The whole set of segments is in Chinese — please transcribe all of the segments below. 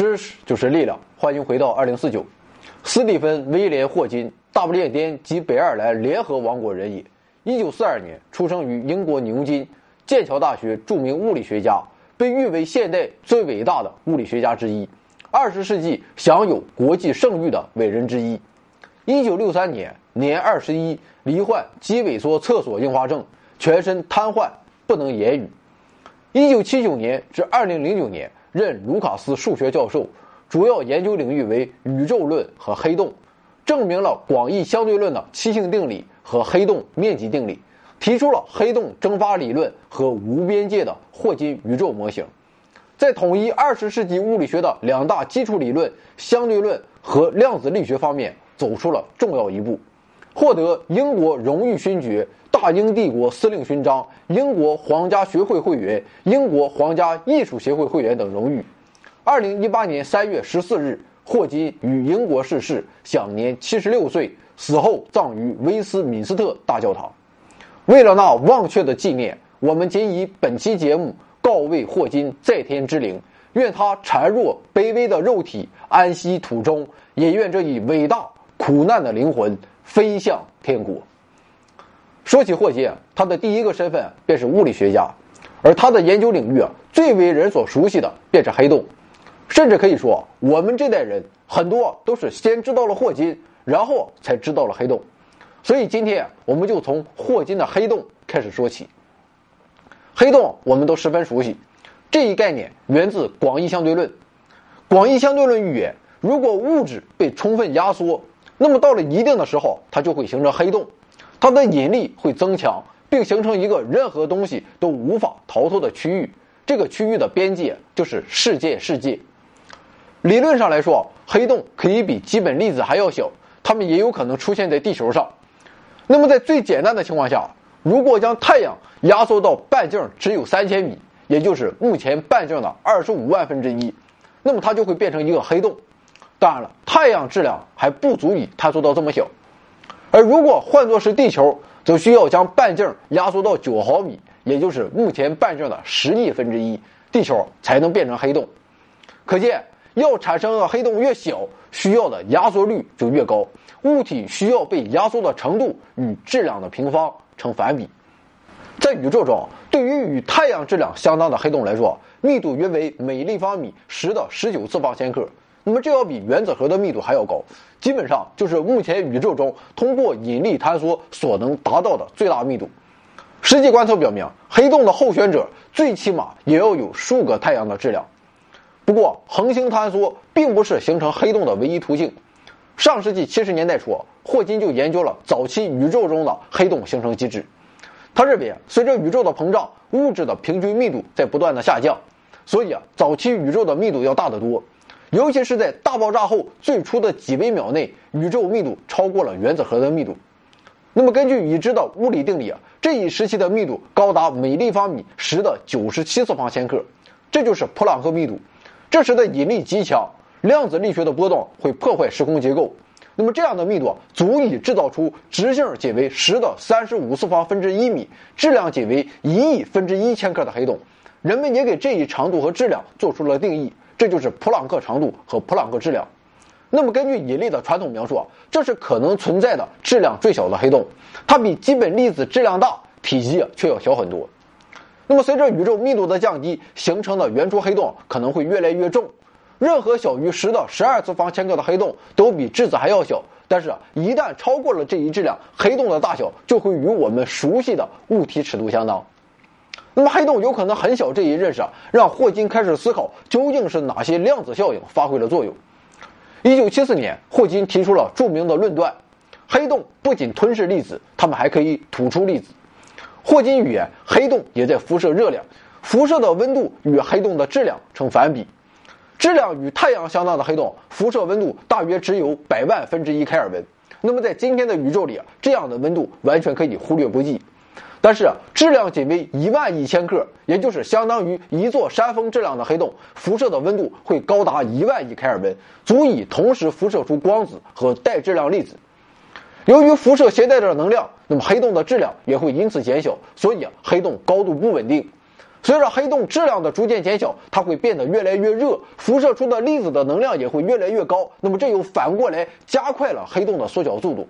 知识就是力量，欢迎回到二零四九。斯蒂芬·威廉·霍金，大不列颠及北爱尔兰联合王国人也。一九四二年出生于英国牛津，剑桥大学著名物理学家，被誉为现代最伟大的物理学家之一，二十世纪享有国际盛誉的伟人之一。一九六三年，年二十一，罹患肌萎缩侧索硬化症，全身瘫痪，不能言语。一九七九年至二零零九年。任卢卡斯数学教授，主要研究领域为宇宙论和黑洞，证明了广义相对论的七性定理和黑洞面积定理，提出了黑洞蒸发理论和无边界的霍金宇宙模型，在统一二十世纪物理学的两大基础理论相对论和量子力学方面走出了重要一步，获得英国荣誉勋爵。大英帝国司令勋章、英国皇家学会会员、英国皇家艺术协会会员等荣誉。二零一八年三月十四日，霍金于英国逝世，享年七十六岁，死后葬于威斯敏斯特大教堂。为了那忘却的纪念，我们仅以本期节目告慰霍金在天之灵，愿他孱弱卑微的肉体安息土中，也愿这一伟大苦难的灵魂飞向天国。说起霍金，他的第一个身份便是物理学家，而他的研究领域啊，最为人所熟悉的便是黑洞，甚至可以说，我们这代人很多都是先知道了霍金，然后才知道了黑洞。所以今天我们就从霍金的黑洞开始说起。黑洞我们都十分熟悉，这一概念源自广义相对论。广义相对论预言，如果物质被充分压缩，那么到了一定的时候，它就会形成黑洞。它的引力会增强，并形成一个任何东西都无法逃脱的区域。这个区域的边界就是世界世界。理论上来说，黑洞可以比基本粒子还要小，它们也有可能出现在地球上。那么，在最简单的情况下，如果将太阳压缩到半径只有三千米，也就是目前半径的二十五万分之一，那么它就会变成一个黑洞。当然了，太阳质量还不足以探索到这么小。而如果换作是地球，则需要将半径压缩到九毫米，也就是目前半径的十亿分之一，地球才能变成黑洞。可见，要产生的黑洞越小，需要的压缩率就越高，物体需要被压缩的程度与质量的平方成反比。在宇宙中，对于与太阳质量相当的黑洞来说，密度约为每立方米十的十九次方千克。那么这要比原子核的密度还要高，基本上就是目前宇宙中通过引力坍缩所能达到的最大密度。实际观测表明，黑洞的候选者最起码也要有数个太阳的质量。不过，恒星坍缩并不是形成黑洞的唯一途径。上世纪七十年代初，霍金就研究了早期宇宙中的黑洞形成机制。他认为，随着宇宙的膨胀，物质的平均密度在不断的下降，所以啊，早期宇宙的密度要大得多。尤其是在大爆炸后最初的几微秒内，宇宙密度超过了原子核的密度。那么，根据已知的物理定理啊，这一时期的密度高达每立方米十的九十七次方千克，这就是普朗克密度。这时的引力极强，量子力学的波动会破坏时空结构。那么，这样的密度足以制造出直径仅为十的三十五次方分之一米、质量仅为一亿分之一千克的黑洞。人们也给这一长度和质量做出了定义。这就是普朗克长度和普朗克质量。那么，根据引力的传统描述，这是可能存在的质量最小的黑洞，它比基本粒子质量大，体积却要小很多。那么，随着宇宙密度的降低，形成的原初黑洞可能会越来越重。任何小于十的十二次方千克的黑洞都比质子还要小，但是，一旦超过了这一质量，黑洞的大小就会与我们熟悉的物体尺度相当。那么黑洞有可能很小，这一认识啊，让霍金开始思考究竟是哪些量子效应发挥了作用。一九七四年，霍金提出了著名的论断：黑洞不仅吞噬粒子，它们还可以吐出粒子。霍金预言，黑洞也在辐射热量，辐射的温度与黑洞的质量成反比。质量与太阳相当的黑洞，辐射温度大约只有百万分之一开尔文。那么在今天的宇宙里啊，这样的温度完全可以忽略不计。但是质量仅为一万亿千克，也就是相当于一座山峰质量的黑洞，辐射的温度会高达一万亿开尔文，足以同时辐射出光子和带质量粒子。由于辐射携带着能量，那么黑洞的质量也会因此减小，所以，黑洞高度不稳定。随着黑洞质量的逐渐减小，它会变得越来越热，辐射出的粒子的能量也会越来越高。那么这又反过来加快了黑洞的缩小速度。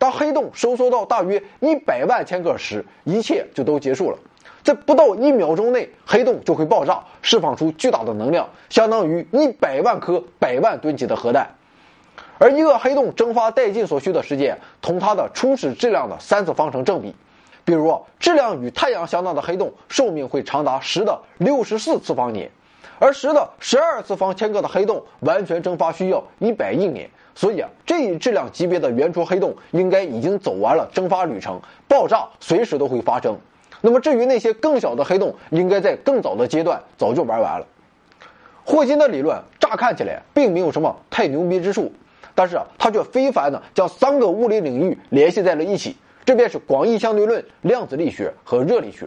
当黑洞收缩到大约一百万千克时，一切就都结束了。在不到一秒钟内，黑洞就会爆炸，释放出巨大的能量，相当于一百万颗百万吨级的核弹。而一个黑洞蒸发殆尽所需的时间，同它的初始质量的三次方程正比。比如，质量与太阳相当的黑洞寿命会长达十的六十四次方年，而十的十二次方千克的黑洞完全蒸发需要一百亿年。所以啊，这一质量级别的原初黑洞应该已经走完了蒸发旅程，爆炸随时都会发生。那么至于那些更小的黑洞，应该在更早的阶段早就玩完了。霍金的理论乍看起来并没有什么太牛逼之处，但是啊，他却非凡的将三个物理领域联系在了一起，这便是广义相对论、量子力学和热力学。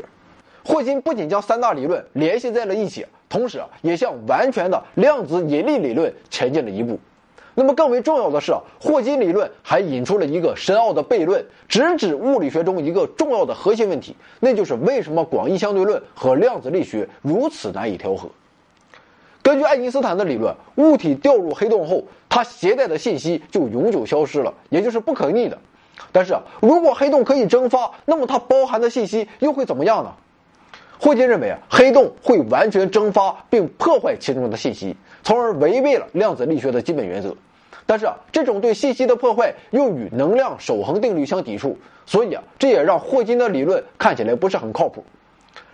霍金不仅将三大理论联系在了一起，同时啊，也向完全的量子引力理论前进了一步。那么更为重要的是，霍金理论还引出了一个深奥的悖论，直指物理学中一个重要的核心问题，那就是为什么广义相对论和量子力学如此难以调和。根据爱因斯坦的理论，物体掉入黑洞后，它携带的信息就永久消失了，也就是不可逆的。但是，如果黑洞可以蒸发，那么它包含的信息又会怎么样呢？霍金认为啊，黑洞会完全蒸发并破坏其中的信息，从而违背了量子力学的基本原则。但是啊，这种对信息的破坏又与能量守恒定律相抵触，所以啊，这也让霍金的理论看起来不是很靠谱。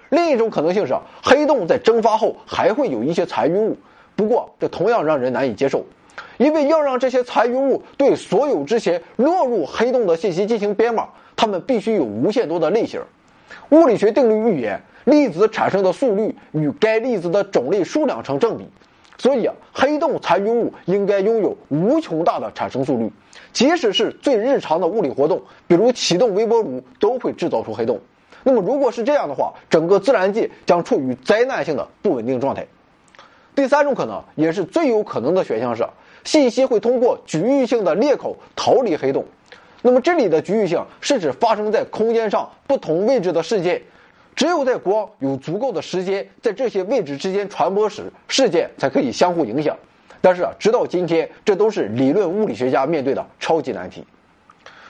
另一种可能性是，黑洞在蒸发后还会有一些残余物，不过这同样让人难以接受，因为要让这些残余物对所有之前落入黑洞的信息进行编码，它们必须有无限多的类型。物理学定律预言。粒子产生的速率与该粒子的种类数量成正比，所以啊，黑洞残余物应该拥有无穷大的产生速率，即使是最日常的物理活动，比如启动微波炉，都会制造出黑洞。那么，如果是这样的话，整个自然界将处于灾难性的不稳定状态。第三种可能，也是最有可能的选项是，信息会通过局域性的裂口逃离黑洞。那么，这里的局域性是指发生在空间上不同位置的事件。只有在光有足够的时间在这些位置之间传播时，事件才可以相互影响。但是啊，直到今天，这都是理论物理学家面对的超级难题。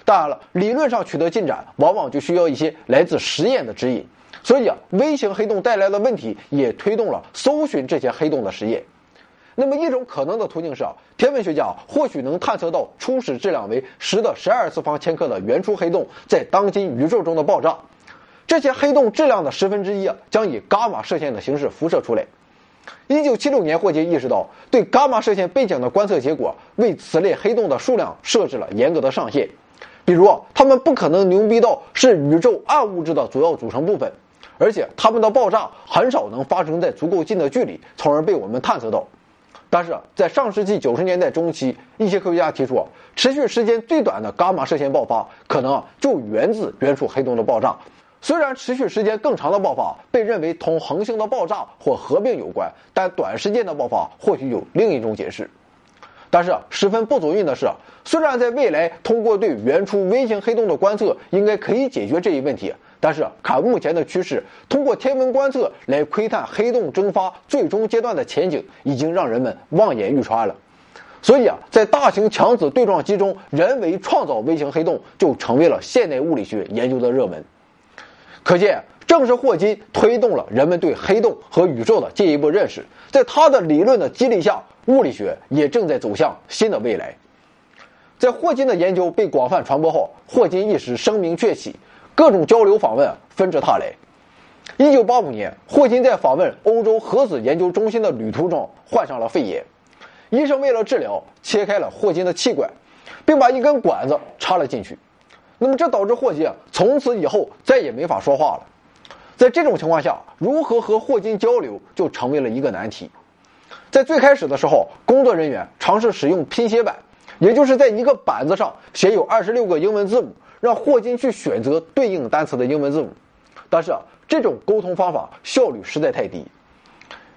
当然了，理论上取得进展，往往就需要一些来自实验的指引。所以啊，微型黑洞带来的问题也推动了搜寻这些黑洞的实验。那么，一种可能的途径是啊，天文学家或许能探测到初始质量为十的十二次方千克的原初黑洞在当今宇宙中的爆炸。这些黑洞质量的十分之一，将以伽马射线的形式辐射出来。一九七六年，霍金意识到，对伽马射线背景的观测结果为此类黑洞的数量设置了严格的上限。比如，它们不可能牛逼到是宇宙暗物质的主要组成部分，而且它们的爆炸很少能发生在足够近的距离，从而被我们探测到。但是在上世纪九十年代中期，一些科学家提出，持续时间最短的伽马射线爆发可能就源自原初黑洞的爆炸。虽然持续时间更长的爆发被认为同恒星的爆炸或合并有关，但短时间的爆发或许有另一种解释。但是十分不足运的是，虽然在未来通过对原初微型黑洞的观测应该可以解决这一问题，但是看目前的趋势，通过天文观测来窥探黑洞蒸发最终阶段的前景，已经让人们望眼欲穿了。所以啊，在大型强子对撞机中人为创造微型黑洞，就成为了现代物理学研究的热门。可见，正是霍金推动了人们对黑洞和宇宙的进一步认识。在他的理论的激励下，物理学也正在走向新的未来。在霍金的研究被广泛传播后，霍金一时声名鹊起，各种交流访问纷至沓来。一九八五年，霍金在访问欧洲核子研究中心的旅途中患上了肺炎，医生为了治疗，切开了霍金的气管，并把一根管子插了进去。那么这导致霍金，从此以后再也没法说话了。在这种情况下，如何和霍金交流就成为了一个难题。在最开始的时候，工作人员尝试使用拼写板，也就是在一个板子上写有二十六个英文字母，让霍金去选择对应单词的英文字母。但是啊，这种沟通方法效率实在太低。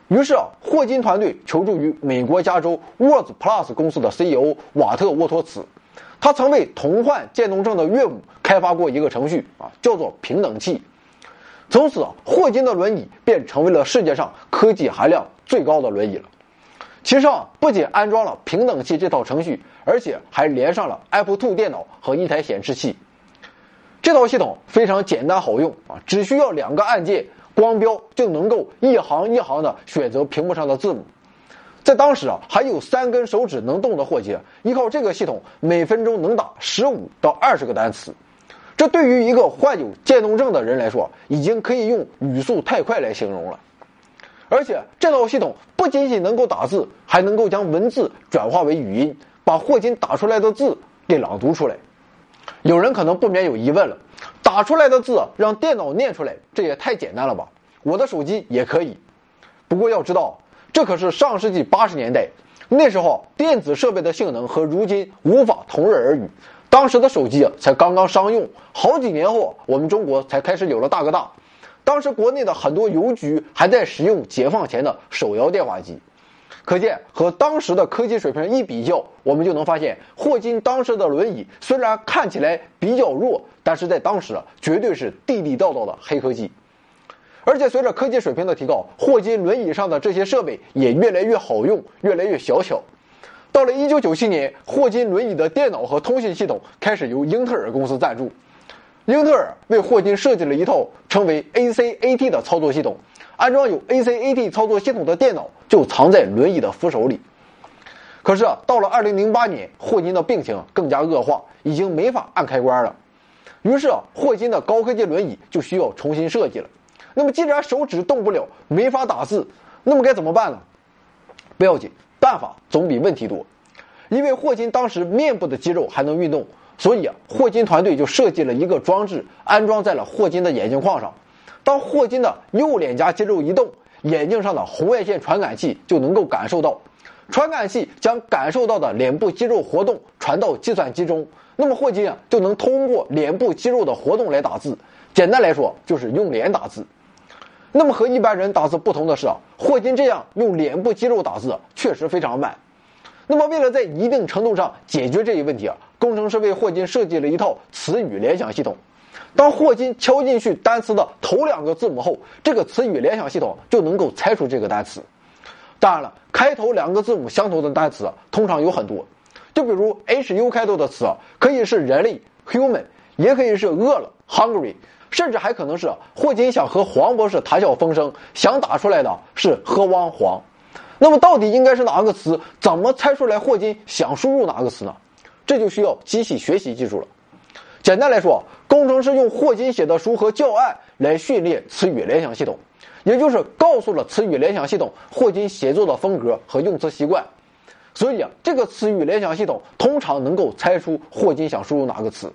于是啊，霍金团队求助于美国加州 Words Plus 公司的 CEO 瓦特沃托茨。他曾为同患渐冻症的岳母开发过一个程序啊，叫做平等器。从此霍金的轮椅便成为了世界上科技含量最高的轮椅了。其上不仅安装了平等器这套程序，而且还连上了 Apple Two 电脑和一台显示器。这套系统非常简单好用啊，只需要两个按键，光标就能够一行一行的选择屏幕上的字母。在当时啊，还有三根手指能动的霍金，依靠这个系统，每分钟能打十五到二十个单词。这对于一个患有渐冻症的人来说，已经可以用语速太快来形容了。而且这套系统不仅仅能够打字，还能够将文字转化为语音，把霍金打出来的字给朗读出来。有人可能不免有疑问了：打出来的字让电脑念出来，这也太简单了吧？我的手机也可以。不过要知道，这可是上世纪八十年代，那时候电子设备的性能和如今无法同日而语。当时的手机才刚刚商用，好几年后，我们中国才开始有了大哥大。当时国内的很多邮局还在使用解放前的手摇电话机，可见和当时的科技水平一比较，我们就能发现霍金当时的轮椅虽然看起来比较弱，但是在当时，绝对是地地道道的黑科技。而且随着科技水平的提高，霍金轮椅上的这些设备也越来越好用，越来越小巧。到了1997年，霍金轮椅的电脑和通信系统开始由英特尔公司赞助。英特尔为霍金设计了一套称为 ACAT 的操作系统，安装有 ACAT 操作系统的电脑就藏在轮椅的扶手里。可是啊，到了2008年，霍金的病情更加恶化，已经没法按开关了。于是啊，霍金的高科技轮椅就需要重新设计了。那么，既然手指动不了，没法打字，那么该怎么办呢？不要紧，办法总比问题多。因为霍金当时面部的肌肉还能运动。所以啊，霍金团队就设计了一个装置，安装在了霍金的眼镜框上。当霍金的右脸颊肌肉一动，眼镜上的红外线传感器就能够感受到。传感器将感受到的脸部肌肉活动传到计算机中，那么霍金啊就能通过脸部肌肉的活动来打字。简单来说，就是用脸打字。那么和一般人打字不同的是啊，霍金这样用脸部肌肉打字确实非常慢。那么为了在一定程度上解决这一问题啊。工程师为霍金设计了一套词语联想系统。当霍金敲进去单词的头两个字母后，这个词语联想系统就能够猜出这个单词。当然了，开头两个字母相同的单词通常有很多，就比如 H U 开头的词可以是人类 human，也可以是饿了 hungry，甚至还可能是霍金想和黄博士谈笑风生，想打出来的是喝汪黄。那么到底应该是哪个词？怎么猜出来霍金想输入哪个词呢？这就需要机器学习技术了。简单来说，工程师用霍金写的书和教案来训练词语联想系统，也就是告诉了词语联想系统霍金写作的风格和用词习惯。所以啊，这个词语联想系统通常能够猜出霍金想输入哪个词。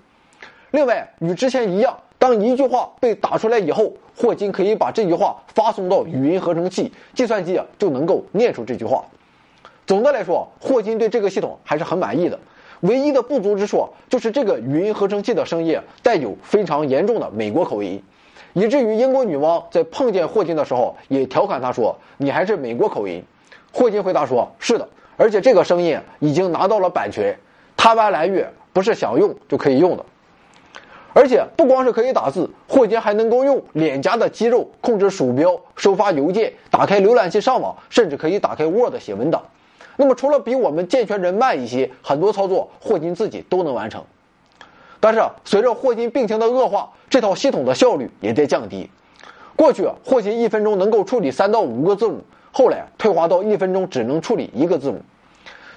另外，与之前一样，当一句话被打出来以后，霍金可以把这句话发送到语音合成器，计算机啊就能够念出这句话。总的来说，霍金对这个系统还是很满意的。唯一的不足之处就是这个语音合成器的声音带有非常严重的美国口音，以至于英国女王在碰见霍金的时候也调侃他说：“你还是美国口音。”霍金回答说：“是的，而且这个声音已经拿到了版权，他湾蓝月不是想用就可以用的。而且不光是可以打字，霍金还能够用脸颊的肌肉控制鼠标、收发邮件、打开浏览器上网，甚至可以打开 Word 写文档。”那么，除了比我们健全人慢一些，很多操作霍金自己都能完成。但是，随着霍金病情的恶化，这套系统的效率也在降低。过去，霍金一分钟能够处理三到五个字母，后来退化到一分钟只能处理一个字母。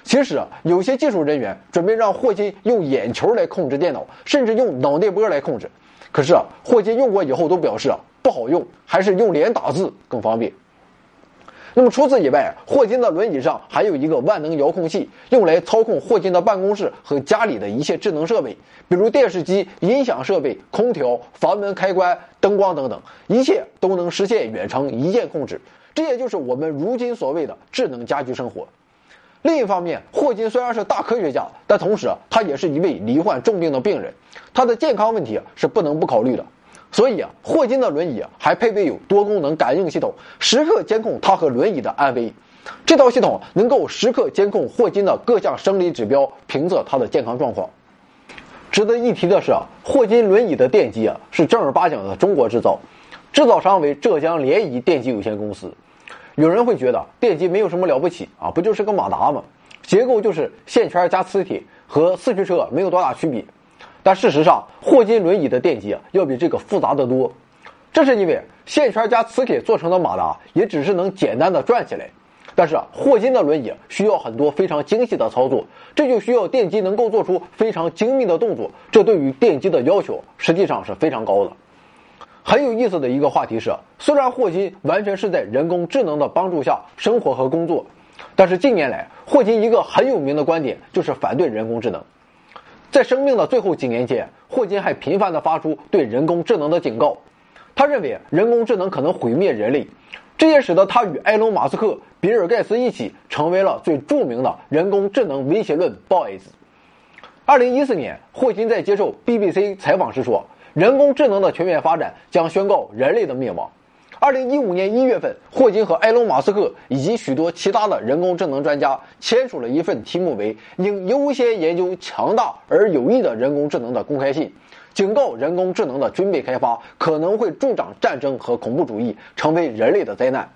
其实啊，有些技术人员准备让霍金用眼球来控制电脑，甚至用脑电波来控制。可是啊，霍金用过以后都表示啊不好用，还是用脸打字更方便。那么除此以外，霍金的轮椅上还有一个万能遥控器，用来操控霍金的办公室和家里的一切智能设备，比如电视机、音响设备、空调、房门开关、灯光等等，一切都能实现远程一键控制。这也就是我们如今所谓的智能家居生活。另一方面，霍金虽然是大科学家，但同时他也是一位罹患重病的病人，他的健康问题是不能不考虑的。所以啊，霍金的轮椅还配备有多功能感应系统，时刻监控他和轮椅的安危。这套系统能够时刻监控霍金的各项生理指标，评测他的健康状况。值得一提的是啊，霍金轮椅的电机啊是正儿八经的中国制造，制造商为浙江联谊电机有限公司。有人会觉得电机没有什么了不起啊，不就是个马达吗？结构就是线圈加磁铁，和四驱车没有多大区别。但事实上，霍金轮椅的电机啊要比这个复杂的多。这是因为线圈加磁铁做成的马达也只是能简单的转起来，但是，霍金的轮椅需要很多非常精细的操作，这就需要电机能够做出非常精密的动作。这对于电机的要求实际上是非常高的。很有意思的一个话题是，虽然霍金完全是在人工智能的帮助下生活和工作，但是近年来，霍金一个很有名的观点就是反对人工智能。在生命的最后几年间，霍金还频繁地发出对人工智能的警告。他认为人工智能可能毁灭人类，这也使得他与埃隆·马斯克、比尔·盖茨一起成为了最著名的人工智能威胁论 boys。二零一四年，霍金在接受 BBC 采访时说。人工智能的全面发展将宣告人类的灭亡。二零一五年一月份，霍金和埃隆·马斯克以及许多其他的人工智能专家签署了一份题目为“应优先研究强大而有益的人工智能”的公开信，警告人工智能的军备开发可能会助长战争和恐怖主义，成为人类的灾难。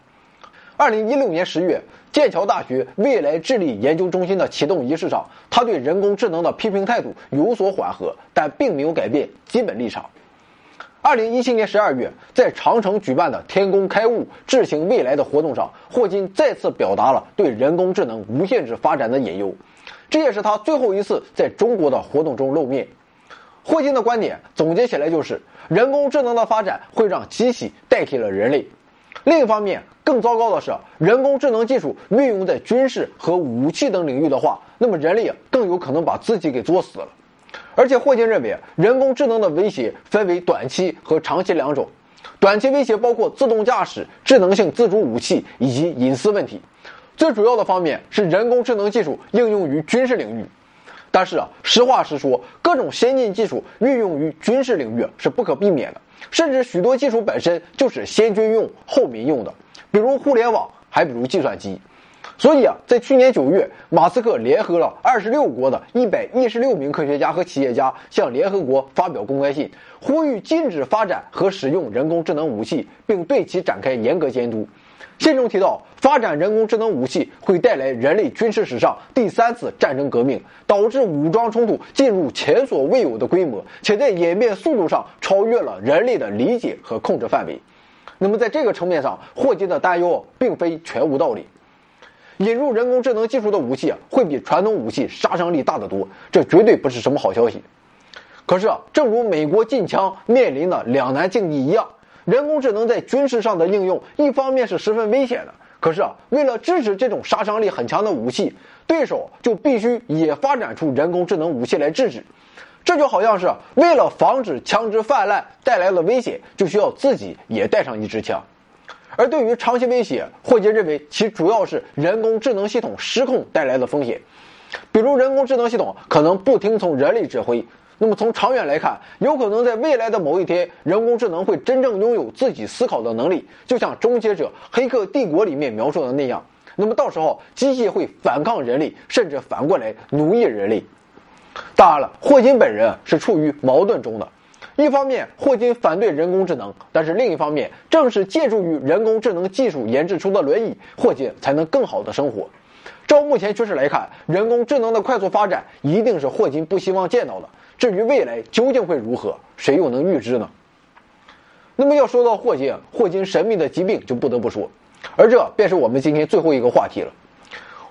二零一六年十月，剑桥大学未来智力研究中心的启动仪式上，他对人工智能的批评态度有所缓和，但并没有改变基本立场。二零一七年十二月，在长城举办的“天工开物，智行未来”的活动上，霍金再次表达了对人工智能无限制发展的隐忧，这也是他最后一次在中国的活动中露面。霍金的观点总结起来就是：人工智能的发展会让机器代替了人类。另一方面，更糟糕的是，人工智能技术运用在军事和武器等领域的话，那么人类更有可能把自己给作死了。而且，霍金认为，人工智能的威胁分为短期和长期两种。短期威胁包括自动驾驶、智能性自主武器以及隐私问题。最主要的方面是人工智能技术应用于军事领域。但是啊，实话实说，各种先进技术运用于军事领域是不可避免的。甚至许多技术本身就是先军用后民用的，比如互联网，还比如计算机。所以啊，在去年九月，马斯克联合了二十六国的一百一十六名科学家和企业家，向联合国发表公开信，呼吁禁止发展和使用人工智能武器，并对其展开严格监督。信中提到，发展人工智能武器会带来人类军事史上第三次战争革命，导致武装冲突进入前所未有的规模，且在演变速度上超越了人类的理解和控制范围。那么，在这个层面上，霍金的担忧并非全无道理。引入人工智能技术的武器会比传统武器杀伤力大得多，这绝对不是什么好消息。可是，正如美国禁枪面临的两难境地一样。人工智能在军事上的应用，一方面是十分危险的。可是啊，为了支持这种杀伤力很强的武器，对手就必须也发展出人工智能武器来制止。这就好像是为了防止枪支泛滥带来的危险，就需要自己也带上一支枪。而对于长期威胁，霍金认为其主要是人工智能系统失控带来的风险，比如人工智能系统可能不听从人类指挥。那么从长远来看，有可能在未来的某一天，人工智能会真正拥有自己思考的能力，就像《终结者：黑客帝国》里面描述的那样。那么到时候，机器会反抗人类，甚至反过来奴役人类。当然了，霍金本人是处于矛盾中的。一方面，霍金反对人工智能，但是另一方面，正是借助于人工智能技术研制出的轮椅，霍金才能更好的生活。照目前趋势来看，人工智能的快速发展一定是霍金不希望见到的。至于未来究竟会如何，谁又能预知呢？那么要说到霍金，霍金神秘的疾病就不得不说，而这便是我们今天最后一个话题了。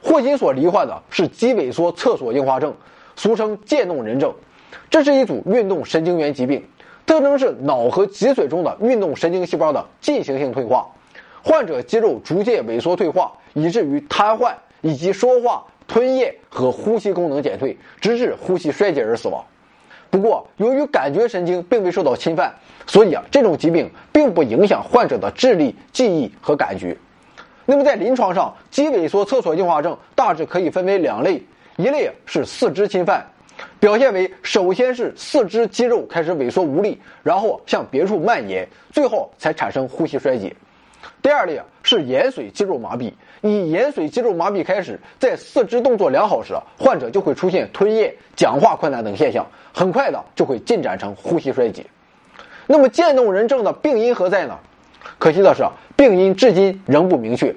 霍金所罹患的是肌萎缩侧索硬化症，俗称渐冻人症，这是一组运动神经元疾病，特征是脑和脊髓中的运动神经细胞的进行性退化，患者肌肉逐渐萎缩退化，以至于瘫痪以及说话、吞咽和呼吸功能减退，直至呼吸衰竭而死亡。不过，由于感觉神经并未受到侵犯，所以啊，这种疾病并不影响患者的智力、记忆和感觉。那么，在临床上，肌萎缩侧索硬化症大致可以分为两类：一类是四肢侵犯，表现为首先是四肢肌肉开始萎缩无力，然后向别处蔓延，最后才产生呼吸衰竭；第二类是延髓肌肉麻痹。以延髓肌肉麻痹开始，在四肢动作良好时，患者就会出现吞咽、讲话困难等现象，很快的就会进展成呼吸衰竭。那么渐冻人症的病因何在呢？可惜的是，病因至今仍不明确。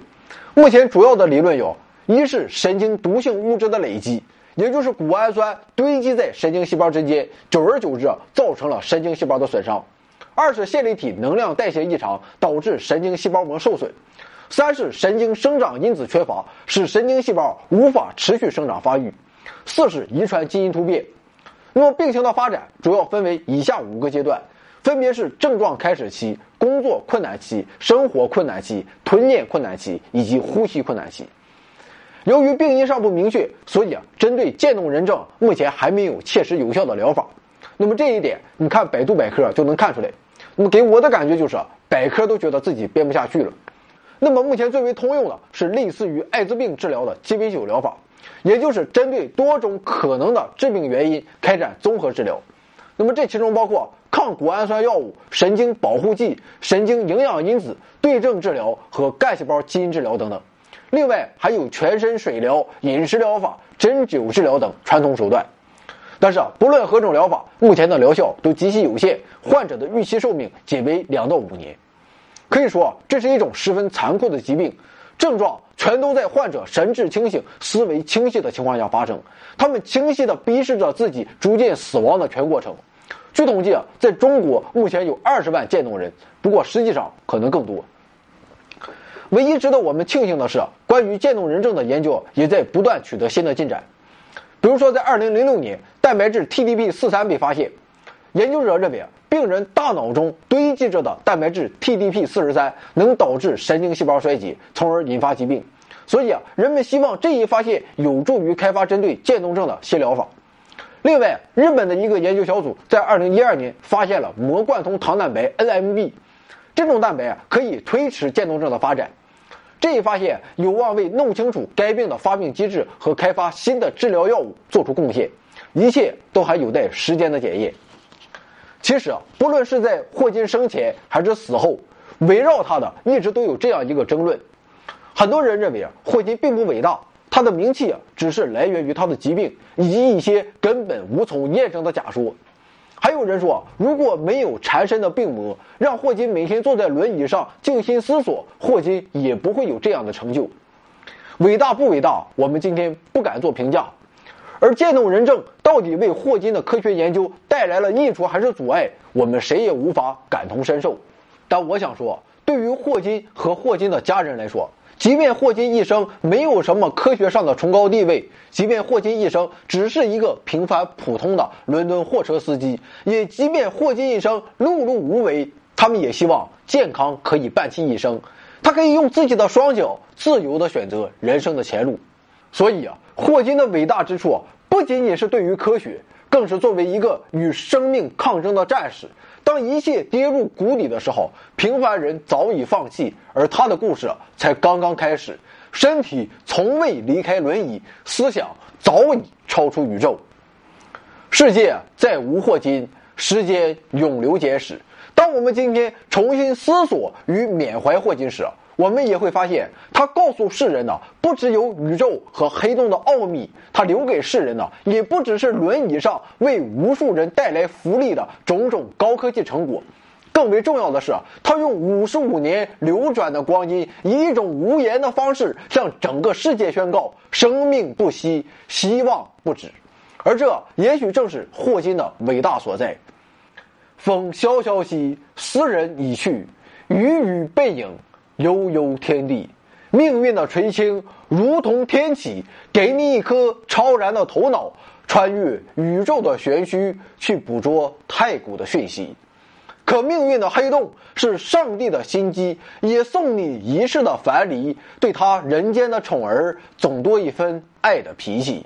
目前主要的理论有：一是神经毒性物质的累积，也就是谷氨酸堆积在神经细胞之间，久而久之造成了神经细胞的损伤；二是线粒体能量代谢异常，导致神经细胞膜受损；三是神经生长因子缺乏，使神经细胞无法持续生长发育；四是遗传基因突变。那么病情的发展主要分为以下五个阶段。分别是症状开始期、工作困难期、生活困难期、吞咽困难期以及呼吸困难期。由于病因尚不明确，所以啊，针对渐冻人症目前还没有切实有效的疗法。那么这一点，你看百度百科就能看出来。那么给我的感觉就是，百科都觉得自己编不下去了。那么目前最为通用的是类似于艾滋病治疗的鸡尾酒疗法，也就是针对多种可能的致病原因开展综合治疗。那么这其中包括。抗谷氨酸药物、神经保护剂、神经营养因子对症治疗和干细胞基因治疗等等，另外还有全身水疗、饮食疗法、针灸治疗等传统手段。但是啊，不论何种疗法，目前的疗效都极其有限，患者的预期寿命仅为两到五年。可以说，这是一种十分残酷的疾病，症状全都在患者神志清醒、思维清晰的情况下发生，他们清晰地逼视着自己逐渐死亡的全过程。据统计啊，在中国目前有二十万渐冻人，不过实际上可能更多。唯一值得我们庆幸的是，关于渐冻人症的研究也在不断取得新的进展。比如说，在二零零六年，蛋白质 TDP 四三被发现，研究者认为病人大脑中堆积着的蛋白质 TDP 四十三能导致神经细胞衰竭，从而引发疾病。所以啊，人们希望这一发现有助于开发针对渐冻症的新疗法。另外，日本的一个研究小组在2012年发现了膜贯通糖蛋白 NMB，这种蛋白啊可以推迟渐冻症的发展。这一发现有望为弄清楚该病的发病机制和开发新的治疗药物做出贡献。一切都还有待时间的检验。其实啊，不论是在霍金生前还是死后，围绕他的一直都有这样一个争论：很多人认为啊，霍金并不伟大。他的名气啊，只是来源于他的疾病以及一些根本无从验证的假说。还有人说，如果没有缠身的病魔，让霍金每天坐在轮椅上静心思索，霍金也不会有这样的成就。伟大不伟大，我们今天不敢做评价。而渐冻人症到底为霍金的科学研究带来了益处还是阻碍，我们谁也无法感同身受。但我想说，对于霍金和霍金的家人来说，即便霍金一生没有什么科学上的崇高地位，即便霍金一生只是一个平凡普通的伦敦货车司机，也即便霍金一生碌碌无为，他们也希望健康可以伴其一生，他可以用自己的双脚自由地选择人生的前路。所以啊，霍金的伟大之处啊不仅仅是对于科学，更是作为一个与生命抗争的战士。当一切跌入谷底的时候，平凡人早已放弃，而他的故事才刚刚开始。身体从未离开轮椅，思想早已超出宇宙。世界再无霍金，时间永留简史。当我们今天重新思索与缅怀霍金时，我们也会发现，他告诉世人的不只有宇宙和黑洞的奥秘，他留给世人的也不只是轮椅上为无数人带来福利的种种高科技成果，更为重要的是，他用五十五年流转的光阴，以一种无言的方式向整个世界宣告：生命不息，希望不止。而这也许正是霍金的伟大所在。风萧萧兮，斯人已去；雨雨背影。悠悠天地，命运的垂青如同天启，给你一颗超然的头脑，穿越宇宙的玄虚，去捕捉太古的讯息。可命运的黑洞是上帝的心机，也送你一世的樊篱，对他人间的宠儿，总多一分爱的脾气。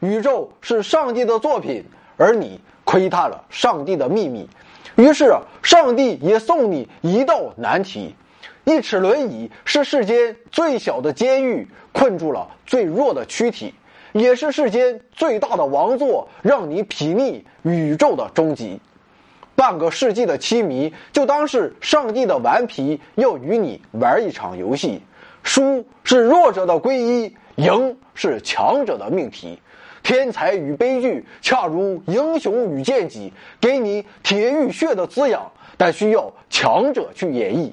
宇宙是上帝的作品，而你窥探了上帝的秘密，于是上帝也送你一道难题。一尺轮椅是世间最小的监狱，困住了最弱的躯体，也是世间最大的王座，让你睥睨宇宙的终极。半个世纪的凄迷，就当是上帝的顽皮，要与你玩一场游戏。输是弱者的归依，赢是强者的命题。天才与悲剧，恰如英雄与剑戟，给你铁与血的滋养，但需要强者去演绎。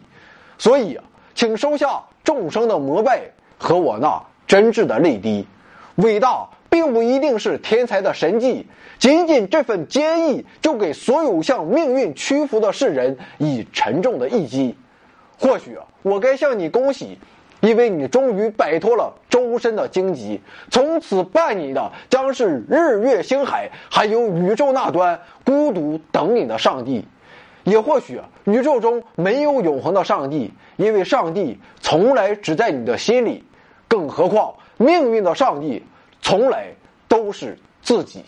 所以，请收下众生的膜拜和我那真挚的泪滴。伟大并不一定是天才的神迹，仅仅这份坚毅，就给所有向命运屈服的世人以沉重的一击。或许，我该向你恭喜。因为你终于摆脱了周身的荆棘，从此伴你的将是日月星海，还有宇宙那端孤独等你的上帝。也或许宇宙中没有永恒的上帝，因为上帝从来只在你的心里。更何况命运的上帝，从来都是自己。